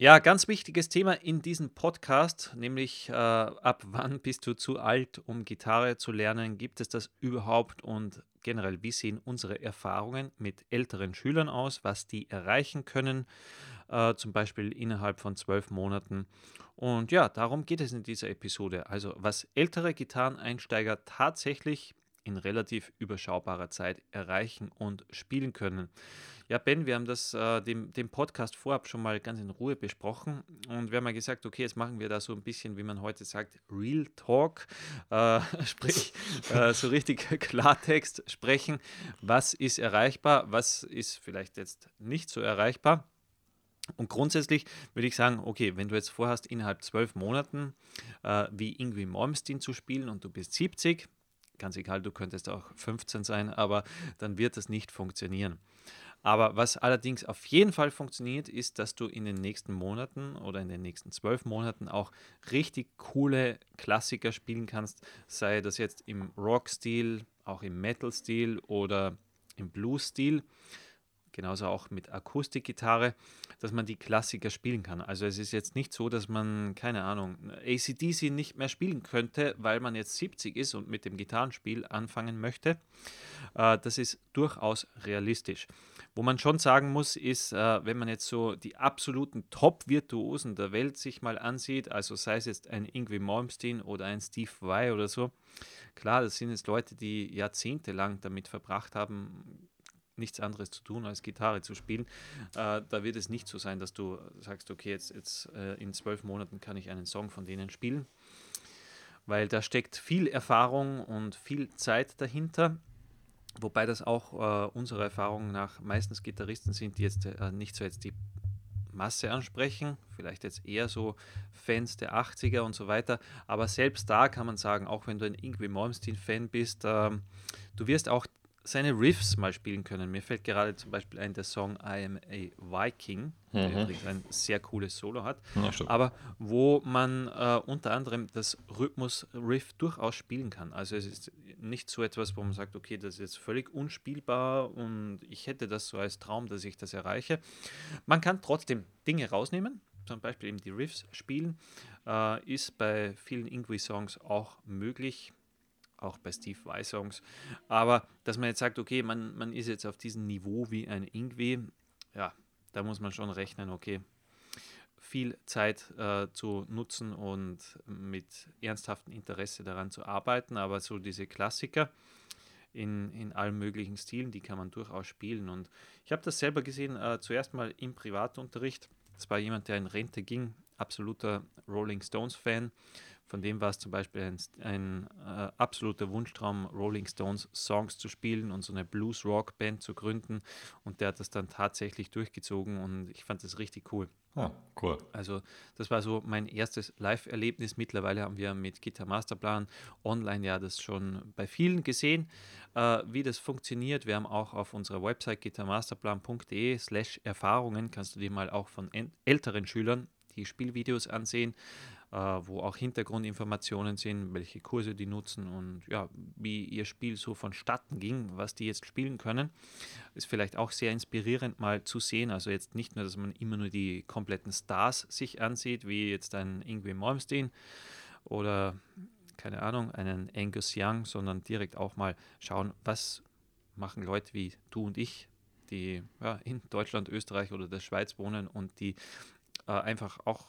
Ja, ganz wichtiges Thema in diesem Podcast, nämlich äh, ab wann bist du zu alt, um Gitarre zu lernen? Gibt es das überhaupt? Und generell, wie sehen unsere Erfahrungen mit älteren Schülern aus, was die erreichen können, äh, zum Beispiel innerhalb von zwölf Monaten? Und ja, darum geht es in dieser Episode. Also, was ältere Gitarreneinsteiger tatsächlich in relativ überschaubarer Zeit erreichen und spielen können. Ja, Ben, wir haben das äh, dem, dem Podcast vorab schon mal ganz in Ruhe besprochen und wir haben mal gesagt, okay, jetzt machen wir da so ein bisschen, wie man heute sagt, Real Talk, äh, sprich äh, so richtig Klartext sprechen. Was ist erreichbar, was ist vielleicht jetzt nicht so erreichbar? Und grundsätzlich würde ich sagen, okay, wenn du jetzt vorhast, innerhalb zwölf Monaten äh, wie Ingrid Malmsteen zu spielen und du bist 70, ganz egal, du könntest auch 15 sein, aber dann wird das nicht funktionieren. Aber was allerdings auf jeden Fall funktioniert, ist, dass du in den nächsten Monaten oder in den nächsten zwölf Monaten auch richtig coole Klassiker spielen kannst, sei das jetzt im Rock-Stil, auch im Metal-Stil oder im Blues-Stil genauso auch mit Akustikgitarre, dass man die Klassiker spielen kann. Also es ist jetzt nicht so, dass man, keine Ahnung, ACDC nicht mehr spielen könnte, weil man jetzt 70 ist und mit dem Gitarrenspiel anfangen möchte. Äh, das ist durchaus realistisch. Wo man schon sagen muss, ist, äh, wenn man jetzt so die absoluten Top-Virtuosen der Welt sich mal ansieht, also sei es jetzt ein Ingrid Malmsteen oder ein Steve Vai oder so, klar, das sind jetzt Leute, die jahrzehntelang damit verbracht haben, nichts anderes zu tun, als Gitarre zu spielen. Äh, da wird es nicht so sein, dass du sagst, okay, jetzt, jetzt äh, in zwölf Monaten kann ich einen Song von denen spielen, weil da steckt viel Erfahrung und viel Zeit dahinter. Wobei das auch äh, unserer Erfahrung nach meistens Gitarristen sind, die jetzt äh, nicht so jetzt die Masse ansprechen, vielleicht jetzt eher so Fans der 80er und so weiter. Aber selbst da kann man sagen, auch wenn du ein Ingrid Malmsteen-Fan bist, ähm, du wirst auch seine Riffs mal spielen können. Mir fällt gerade zum Beispiel ein der Song I Am a Viking, der mhm. übrigens ein sehr cooles Solo hat, ja, aber wo man äh, unter anderem das Rhythmus-Riff durchaus spielen kann. Also es ist nicht so etwas, wo man sagt, okay, das ist jetzt völlig unspielbar und ich hätte das so als Traum, dass ich das erreiche. Man kann trotzdem Dinge rausnehmen, zum Beispiel eben die Riffs spielen, äh, ist bei vielen Ingui-Songs auch möglich auch bei Steve Vai Songs. Aber dass man jetzt sagt, okay, man, man ist jetzt auf diesem Niveau wie ein Ingwe, ja, da muss man schon rechnen, okay, viel Zeit äh, zu nutzen und mit ernsthaftem Interesse daran zu arbeiten. Aber so diese Klassiker in, in allen möglichen Stilen, die kann man durchaus spielen. Und ich habe das selber gesehen, äh, zuerst mal im Privatunterricht. Das war jemand, der in Rente ging, absoluter Rolling Stones-Fan von dem war es zum Beispiel ein, ein äh, absoluter Wunschtraum, Rolling Stones Songs zu spielen und so eine Blues-Rock-Band zu gründen. Und der hat das dann tatsächlich durchgezogen und ich fand das richtig cool. Ah, cool. Also das war so mein erstes Live-Erlebnis. Mittlerweile haben wir mit Gitter Masterplan online ja das schon bei vielen gesehen, äh, wie das funktioniert. Wir haben auch auf unserer Website gittermasterplan.de slash Erfahrungen, kannst du dir mal auch von älteren Schülern die Spielvideos ansehen wo auch Hintergrundinformationen sind, welche Kurse die nutzen und ja, wie ihr Spiel so vonstatten ging, was die jetzt spielen können. Ist vielleicht auch sehr inspirierend mal zu sehen. Also jetzt nicht nur, dass man immer nur die kompletten Stars sich ansieht, wie jetzt ein Ingrid Malmsteen oder keine Ahnung, einen Angus Young, sondern direkt auch mal schauen, was machen Leute wie du und ich, die ja, in Deutschland, Österreich oder der Schweiz wohnen und die äh, einfach auch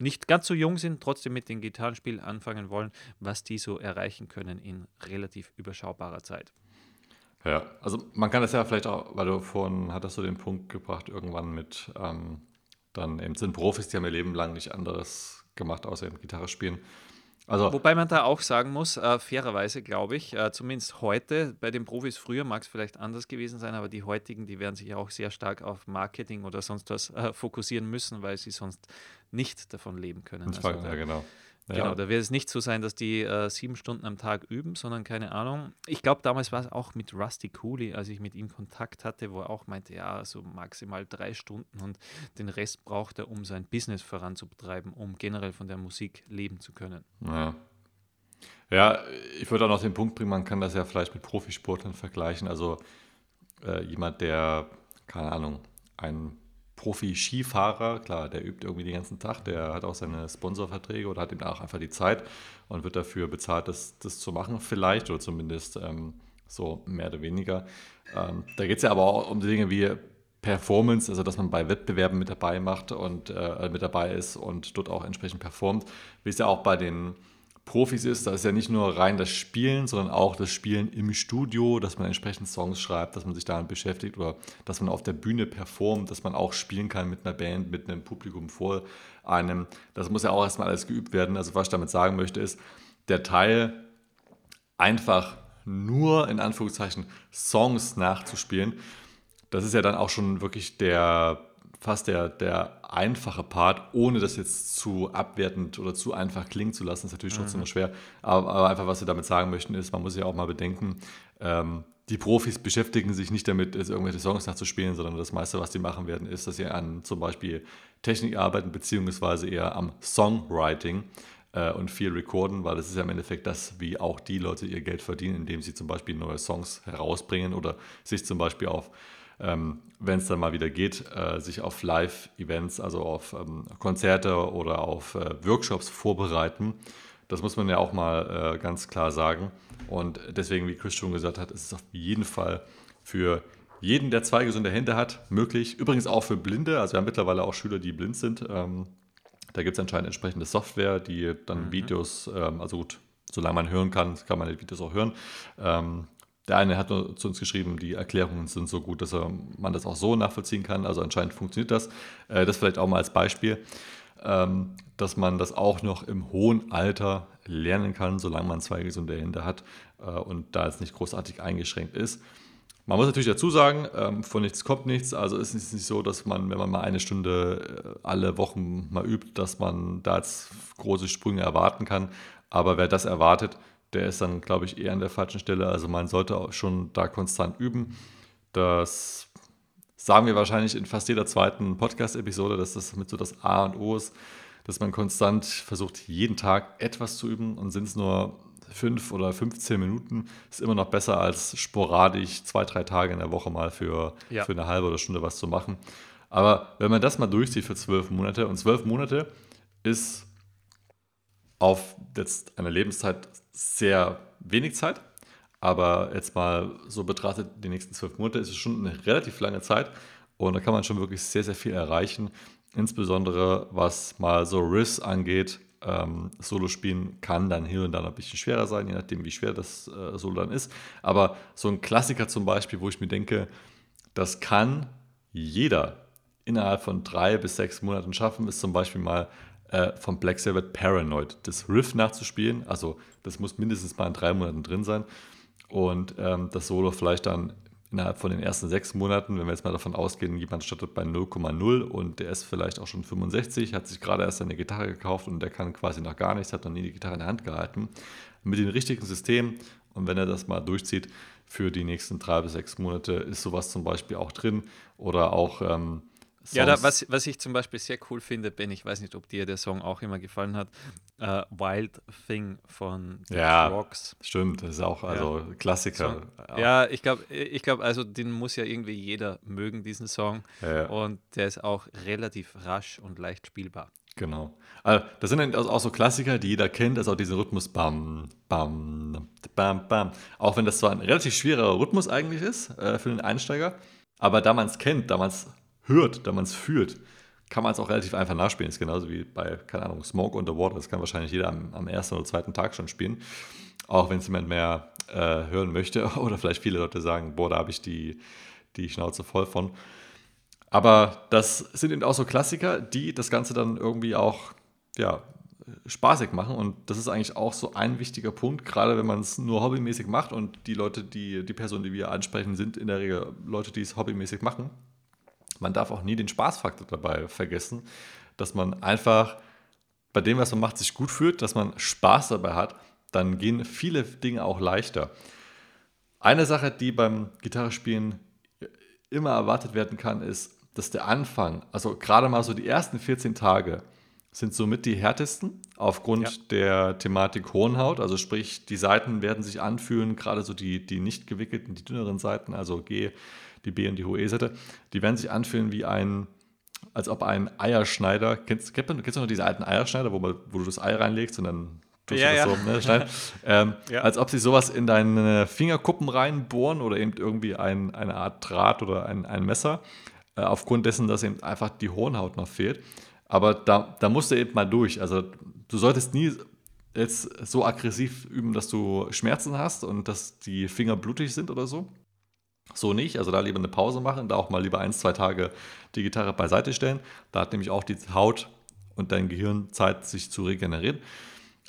nicht ganz so jung sind, trotzdem mit dem Gitarrenspiel anfangen wollen, was die so erreichen können in relativ überschaubarer Zeit. Ja, also man kann das ja vielleicht auch, weil du vorhin hattest du den Punkt gebracht, irgendwann mit, ähm, dann eben sind Profis, die haben ihr Leben lang nicht anderes gemacht, außer eben Gitarre spielen. Also, Wobei man da auch sagen muss, äh, fairerweise glaube ich, äh, zumindest heute, bei den Profis früher mag es vielleicht anders gewesen sein, aber die heutigen, die werden sich auch sehr stark auf Marketing oder sonst was äh, fokussieren müssen, weil sie sonst nicht davon leben können. Also, ja, genau. Genau, ja. da wird es nicht so sein, dass die äh, sieben Stunden am Tag üben, sondern keine Ahnung. Ich glaube, damals war es auch mit Rusty Cooley, als ich mit ihm Kontakt hatte, wo er auch meinte, ja, so maximal drei Stunden und den Rest braucht er, um sein Business voranzutreiben, um generell von der Musik leben zu können. Ja. Ja, ich würde auch noch den Punkt bringen, man kann das ja vielleicht mit Profisportlern vergleichen. Also äh, jemand, der, keine Ahnung, ein Profi-Skifahrer, klar, der übt irgendwie den ganzen Tag, der hat auch seine Sponsorverträge oder hat eben auch einfach die Zeit und wird dafür bezahlt, das, das zu machen, vielleicht oder zumindest ähm, so mehr oder weniger. Ähm, da geht es ja aber auch um Dinge wie Performance, also dass man bei Wettbewerben mit dabei macht und äh, mit dabei ist und dort auch entsprechend performt, wie es ja auch bei den Profis ist, da ist ja nicht nur rein das Spielen, sondern auch das Spielen im Studio, dass man entsprechend Songs schreibt, dass man sich damit beschäftigt oder dass man auf der Bühne performt, dass man auch spielen kann mit einer Band, mit einem Publikum vor einem. Das muss ja auch erstmal alles geübt werden. Also was ich damit sagen möchte ist, der Teil einfach nur in Anführungszeichen Songs nachzuspielen, das ist ja dann auch schon wirklich der fast der, der einfache Part, ohne das jetzt zu abwertend oder zu einfach klingen zu lassen, ist natürlich trotzdem mhm. schwer. Aber, aber, einfach, was wir damit sagen möchten, ist, man muss ja auch mal bedenken, ähm, die Profis beschäftigen sich nicht damit, jetzt irgendwelche Songs nachzuspielen, sondern das meiste, was sie machen werden, ist, dass sie an zum Beispiel Technik arbeiten, beziehungsweise eher am Songwriting äh, und viel recorden, weil das ist ja im Endeffekt das, wie auch die Leute ihr Geld verdienen, indem sie zum Beispiel neue Songs herausbringen oder sich zum Beispiel auf ähm, wenn es dann mal wieder geht, äh, sich auf Live-Events, also auf ähm, Konzerte oder auf äh, Workshops vorbereiten. Das muss man ja auch mal äh, ganz klar sagen. Und deswegen, wie Chris schon gesagt hat, ist es auf jeden Fall für jeden, der zwei gesunde Hände hat, möglich. Übrigens auch für Blinde. Also wir haben mittlerweile auch Schüler, die blind sind. Ähm, da gibt es anscheinend entsprechende Software, die dann mhm. Videos, ähm, also gut, solange man hören kann, kann man die Videos auch hören, ähm, der eine hat zu uns geschrieben, die Erklärungen sind so gut, dass man das auch so nachvollziehen kann. Also anscheinend funktioniert das. Äh, das vielleicht auch mal als Beispiel, ähm, dass man das auch noch im hohen Alter lernen kann, solange man zwei gesunde Hände hat äh, und da es nicht großartig eingeschränkt ist. Man muss natürlich dazu sagen, ähm, von nichts kommt nichts. Also ist es nicht so, dass man, wenn man mal eine Stunde äh, alle Wochen mal übt, dass man da jetzt große Sprünge erwarten kann. Aber wer das erwartet, der ist dann, glaube ich, eher an der falschen Stelle. Also man sollte auch schon da konstant üben. Das sagen wir wahrscheinlich in fast jeder zweiten Podcast-Episode, dass das mit so das A und O ist, dass man konstant versucht, jeden Tag etwas zu üben und sind es nur fünf oder 15 Minuten, ist immer noch besser als sporadisch zwei, drei Tage in der Woche mal für, ja. für eine halbe oder Stunde was zu machen. Aber wenn man das mal durchzieht für zwölf Monate und zwölf Monate ist auf jetzt eine Lebenszeit sehr wenig Zeit. Aber jetzt mal so betrachtet, die nächsten zwölf Monate ist es schon eine relativ lange Zeit und da kann man schon wirklich sehr, sehr viel erreichen. Insbesondere was mal so Riffs angeht. Ähm, Solo spielen kann dann hier und da ein bisschen schwerer sein, je nachdem, wie schwer das äh, Solo dann ist. Aber so ein Klassiker zum Beispiel, wo ich mir denke, das kann jeder innerhalb von drei bis sechs Monaten schaffen, ist zum Beispiel mal äh, von Black Sabbath Paranoid, das Riff nachzuspielen. Also das muss mindestens mal in drei Monaten drin sein. Und ähm, das Solo vielleicht dann innerhalb von den ersten sechs Monaten, wenn wir jetzt mal davon ausgehen, jemand startet bei 0,0 und der ist vielleicht auch schon 65, hat sich gerade erst seine Gitarre gekauft und der kann quasi noch gar nichts, hat noch nie die Gitarre in der Hand gehalten. Mit dem richtigen System und wenn er das mal durchzieht für die nächsten drei bis sechs Monate, ist sowas zum Beispiel auch drin oder auch ähm, Songs. Ja, da, was, was ich zum Beispiel sehr cool finde, Ben, ich weiß nicht, ob dir der Song auch immer gefallen hat, uh, Wild Thing von The ja, Rocks. Stimmt, das ist auch also ja. Klassiker. Song. Ja, ich glaube, ich glaub, also den muss ja irgendwie jeder mögen, diesen Song. Ja. Und der ist auch relativ rasch und leicht spielbar. Genau. Also, das sind auch so Klassiker, die jeder kennt, also auch diesen Rhythmus Bam, Bam, Bam, Bam. Auch wenn das zwar ein relativ schwerer Rhythmus eigentlich ist äh, für den Einsteiger, aber da man es kennt, da man es hört, da man es fühlt, kann man es auch relativ einfach nachspielen. Das ist genauso wie bei, keine Ahnung, Smoke Underwater. Das kann wahrscheinlich jeder am, am ersten oder zweiten Tag schon spielen. Auch wenn es jemand mehr äh, hören möchte. Oder vielleicht viele Leute sagen, boah, da habe ich die, die Schnauze voll von. Aber das sind eben auch so Klassiker, die das Ganze dann irgendwie auch ja, spaßig machen. Und das ist eigentlich auch so ein wichtiger Punkt, gerade wenn man es nur hobbymäßig macht. Und die Leute, die, die Personen, die wir ansprechen, sind in der Regel Leute, die es hobbymäßig machen man darf auch nie den Spaßfaktor dabei vergessen, dass man einfach bei dem, was man macht, sich gut fühlt, dass man Spaß dabei hat, dann gehen viele Dinge auch leichter. Eine Sache, die beim Gitarrespielen immer erwartet werden kann, ist, dass der Anfang, also gerade mal so die ersten 14 Tage, sind somit die härtesten aufgrund ja. der Thematik Hornhaut. Also sprich, die Seiten werden sich anfühlen, gerade so die, die nicht gewickelten, die dünneren Seiten, also G, die B und die hohe E-Seite, die werden sich anfühlen wie ein, als ob ein Eierschneider, kennst, du, kennst du noch diese alten Eierschneider, wo, man, wo du das Ei reinlegst und dann tust Ja, du das ja. so ne, schneiden? ähm, Ja. Als ob sie sowas in deine Fingerkuppen reinbohren oder eben irgendwie ein, eine Art Draht oder ein, ein Messer, äh, aufgrund dessen, dass eben einfach die Hornhaut noch fehlt. Aber da, da musst du eben mal durch. Also du solltest nie jetzt so aggressiv üben, dass du Schmerzen hast und dass die Finger blutig sind oder so. So nicht, also da lieber eine Pause machen, da auch mal lieber ein, zwei Tage die Gitarre beiseite stellen. Da hat nämlich auch die Haut und dein Gehirn Zeit, sich zu regenerieren.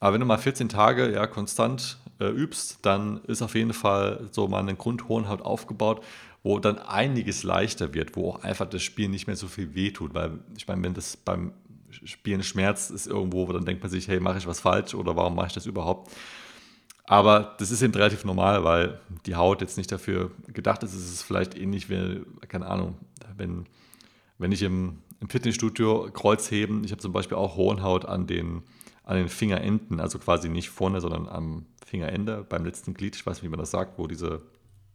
Aber wenn du mal 14 Tage ja, konstant äh, übst, dann ist auf jeden Fall so mal eine Grundhornhaut aufgebaut, wo dann einiges leichter wird, wo auch einfach das Spiel nicht mehr so viel wehtut. Weil ich meine, wenn das beim Spielen schmerzt, ist irgendwo, wo dann denkt man sich, hey, mache ich was falsch oder warum mache ich das überhaupt? Aber das ist eben relativ normal, weil die Haut jetzt nicht dafür gedacht ist. Es ist vielleicht ähnlich wie, keine Ahnung, wenn, wenn ich im, im Fitnessstudio Kreuz heben, ich habe zum Beispiel auch Hornhaut an den, an den Fingerenden, also quasi nicht vorne, sondern am Fingerende, beim letzten Glied, ich weiß nicht, wie man das sagt, wo diese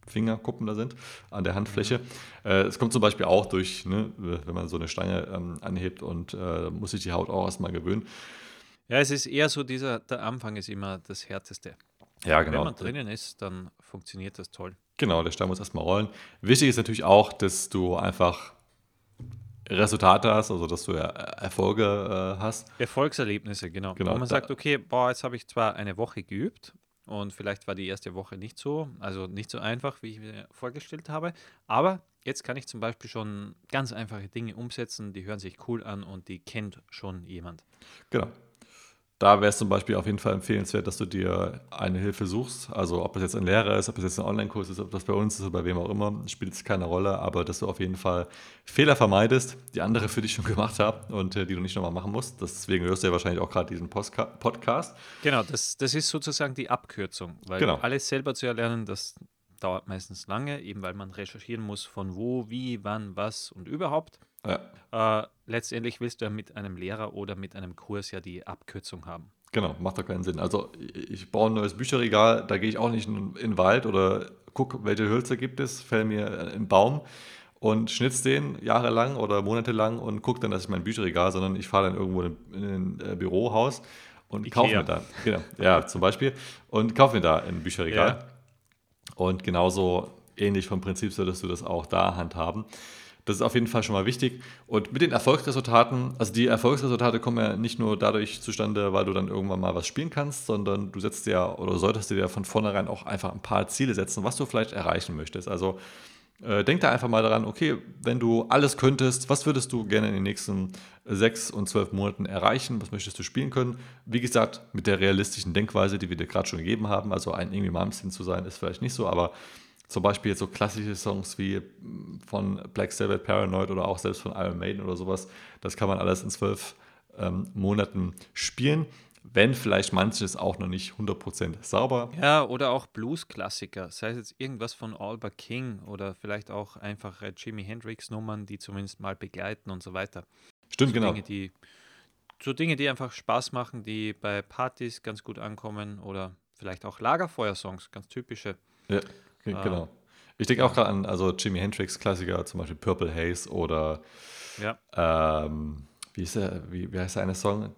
Fingerkuppen da sind, an der Handfläche. Äh, Es kommt zum Beispiel auch durch, ne, wenn man so eine Stange ähm, anhebt und äh, muss sich die Haut auch erstmal gewöhnen. Ja, es ist eher so, dieser, der Anfang ist immer das Härteste. Ja, Wenn man drinnen ist, dann funktioniert das toll. Genau, der Stein muss erstmal rollen. Wichtig ist natürlich auch, dass du einfach Resultate hast, also dass du ja Erfolge äh, hast. Erfolgserlebnisse, genau. Genau, Wo man sagt, okay, boah, jetzt habe ich zwar eine Woche geübt und vielleicht war die erste Woche nicht so, also nicht so einfach, wie ich mir vorgestellt habe, aber jetzt kann ich zum Beispiel schon ganz einfache Dinge umsetzen, die hören sich cool an und die kennt schon jemand. Genau. Da wäre es zum Beispiel auf jeden Fall empfehlenswert, dass du dir eine Hilfe suchst. Also ob es jetzt ein Lehrer ist, ob es jetzt ein Online-Kurs ist, ob das bei uns ist oder bei wem auch immer, spielt es keine Rolle, aber dass du auf jeden Fall Fehler vermeidest, die andere für dich schon gemacht haben und äh, die du nicht nochmal machen musst. Deswegen hörst du ja wahrscheinlich auch gerade diesen Postka Podcast. Genau, das, das ist sozusagen die Abkürzung, weil Genau. alles selber zu erlernen, das dauert meistens lange, eben weil man recherchieren muss von wo, wie, wann, was und überhaupt. Ja, Äh, letztendlich willst du ja mit einem Lehrer oder mit einem Kurs ja die Abkürzung haben. Genau, macht doch keinen Sinn. Also ich baue ein neues Bücherregal, da gehe ich auch nicht in, den Wald oder gucke, welche Hölzer gibt es, fäll mir einen Baum und schnitz den jahrelang oder monatelang und gucke dann, dass ich mein Bücherregal, sondern ich fahre dann irgendwo in, in ein äh, Bürohaus und kaufe mir da, genau, ja, zum Beispiel, und kaufe mir da ein Bücherregal. Ja. Und genauso ähnlich vom Prinzip solltest du das auch da handhaben. Das ist auf jeden Fall schon mal wichtig. Und mit den Erfolgsresultaten, also die Erfolgsresultate kommen ja nicht nur dadurch zustande, weil du dann irgendwann mal was spielen kannst, sondern du setzt dir oder solltest dir von vornherein auch einfach ein paar Ziele setzen, was du vielleicht erreichen möchtest. Also äh, denk da einfach mal daran, okay, wenn du alles könntest, was würdest du gerne in den nächsten sechs und zwölf Monaten erreichen? Was möchtest du spielen können? Wie gesagt, mit der realistischen Denkweise, die wir dir gerade schon gegeben haben, also ein Irgendwie Malmsteen zu sein, ist vielleicht nicht so, aber zum Beispiel jetzt so klassische Songs wie mm, von Black Sabbath, Paranoid oder auch selbst von Iron Maiden oder sowas, das kann man alles in zwölf ähm, Monaten spielen, wenn vielleicht manches auch noch nicht 100% sauber Ja, oder auch Blues-Klassiker, sei es jetzt irgendwas von Albert King oder vielleicht auch einfache Jimi Hendrix-Nummern, die zumindest mal begleiten und so weiter. Stimmt, so genau. Dinge, die, so Dinge, die einfach Spaß machen, die bei Partys ganz gut ankommen oder vielleicht auch Lagerfeuersongs, ganz typische. Ja. Genau. Ich denke auch gerade an also Jimi Hendrix Klassiker, zum Beispiel Purple Haze oder Ja, ähm, wie, ist der, wie, wie heißt der eine Song?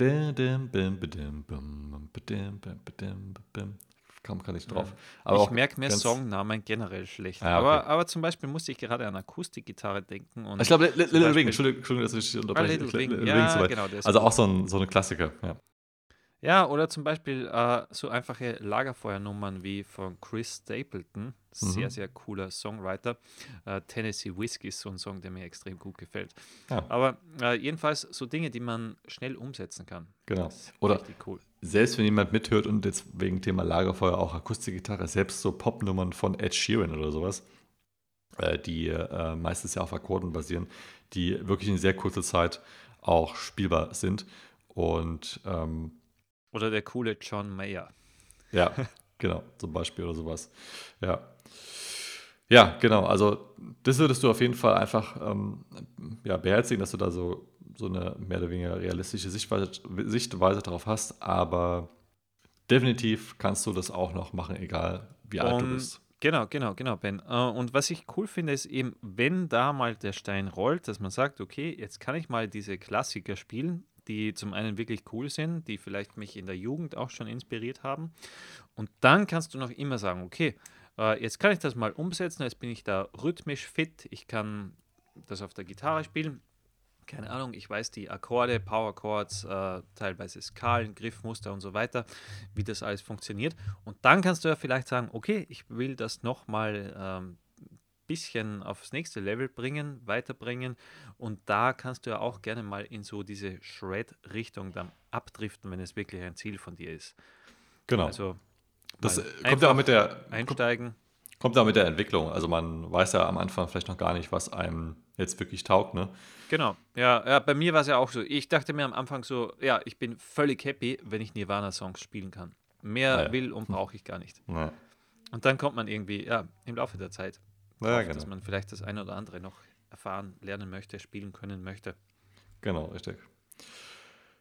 Kam gar nicht drauf. Aber ich merke mir Songnamen generell schlecht. Ah, okay. aber, aber zum Beispiel musste ich gerade an Akustikgitarre denken. Und Ich glaube, Little Wing, Entschuldigung, dass ich Ah, unterbreche. Little Li- Wing, ja, genau. Also auch so, ein, so eine Klassiker, ja. Ja, oder zum Beispiel äh, so einfache Lagerfeuernummern wie von Chris Stapleton, sehr, Mhm. sehr cooler Songwriter. Äh, Tennessee Whiskey ist so ein Song, der mir extrem gut gefällt. Ja. Aber äh, jedenfalls so Dinge, die man schnell umsetzen kann. Genau. Oder- richtig cool. Selbst wenn jemand mithört und jetzt wegen Thema Lagerfeuer auch Akustikgitarre, selbst so Popnummern von Ed Sheeran oder sowas, äh, die äh, meistens ja auf Akkorden basieren, die wirklich in sehr kurzer Zeit auch spielbar sind. Und ähm, Oder der coole John Mayer. ja, genau, zum Beispiel oder sowas. Ja. Ja, genau. Also das würdest du auf jeden Fall einfach ähm, ja, beherzigen, dass du da so, so eine mehr oder weniger realistische Sichtweise, Sichtweise drauf hast. Aber definitiv kannst du das auch noch machen, egal wie alt du bist. Genau, genau, genau, Ben. Äh, Und was ich cool finde, ist eben, wenn da mal der Stein rollt, dass man sagt, okay, jetzt kann ich mal diese Klassiker spielen, die zum einen wirklich cool sind, die vielleicht mich in der Jugend auch schon inspiriert haben. Und dann kannst du noch immer sagen, okay, äh, jetzt kann ich das mal umsetzen, jetzt bin ich da rhythmisch fit, ich kann das auf der Gitarre spielen. Keine Ahnung, ich weiß die Akkorde, Power Chords, äh, teilweise Skalen, Griffmuster und so weiter, wie das alles funktioniert. Und dann kannst du ja vielleicht sagen, okay, ich will das nochmal ähm, bisschen aufs nächste Level bringen, weiterbringen. Und da kannst du ja auch gerne mal in so diese Shred-Richtung dann abdriften, wenn es wirklich ein Ziel von dir ist. Genau. Also das äh, kommt ja auch mit der, einsteigen. kommt ja auch mit der Entwicklung. Also man weiß ja am Anfang vielleicht noch gar nicht, was einem jetzt wirklich taugt, ne? Genau. Ja, ja, bei mir war es ja auch so. Ich dachte mir am Anfang so, ja, ich bin völlig happy, wenn ich Nirvana-Songs spielen kann. Mehr Ah ja. will und brauche ich gar nicht. Ja, Und dann kommt man irgendwie, ja, im Laufe der Zeit, ja drauf, dass genau. man vielleicht das eine oder andere noch erfahren, lernen möchte, spielen können möchte. Genau, richtig.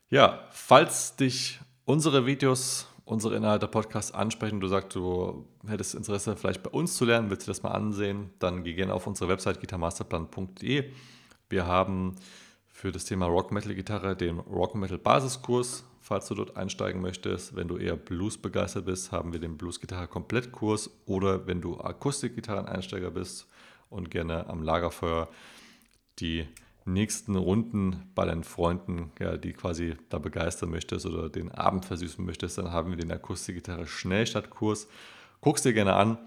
Ja, falls dich unsere Videos, unsere Inhalte Podcasts ansprechen, du sagst, du hättest Interesse vielleicht bei uns zu lernen, willst du das mal ansehen, dann geh gerne auf unsere Website gitarmasterplan.de. Wir haben für das Thema Rock Metal Gitarre den Rock Metal Basiskurs, falls du dort einsteigen möchtest. Wenn du eher Blues begeistert bist, haben wir den Blues Gitarre Komplettkurs oder wenn du Akustikgitarren-Einsteiger bist und gerne am Lagerfeuer die nächsten Runden bei deinen Freunden, ja, die quasi da begeistern möchtest oder den Abend versüßen möchtest, dann haben wir den Akustikgitarre Schnellstartkurs. Guckst dir gerne an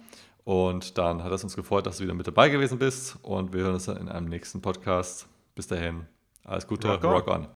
und dann hat es uns gefreut, dass du wieder mit dabei gewesen bist und wir hören uns dann in einem nächsten Podcast. Bis dahin, alles Gute, Rock on. rock on.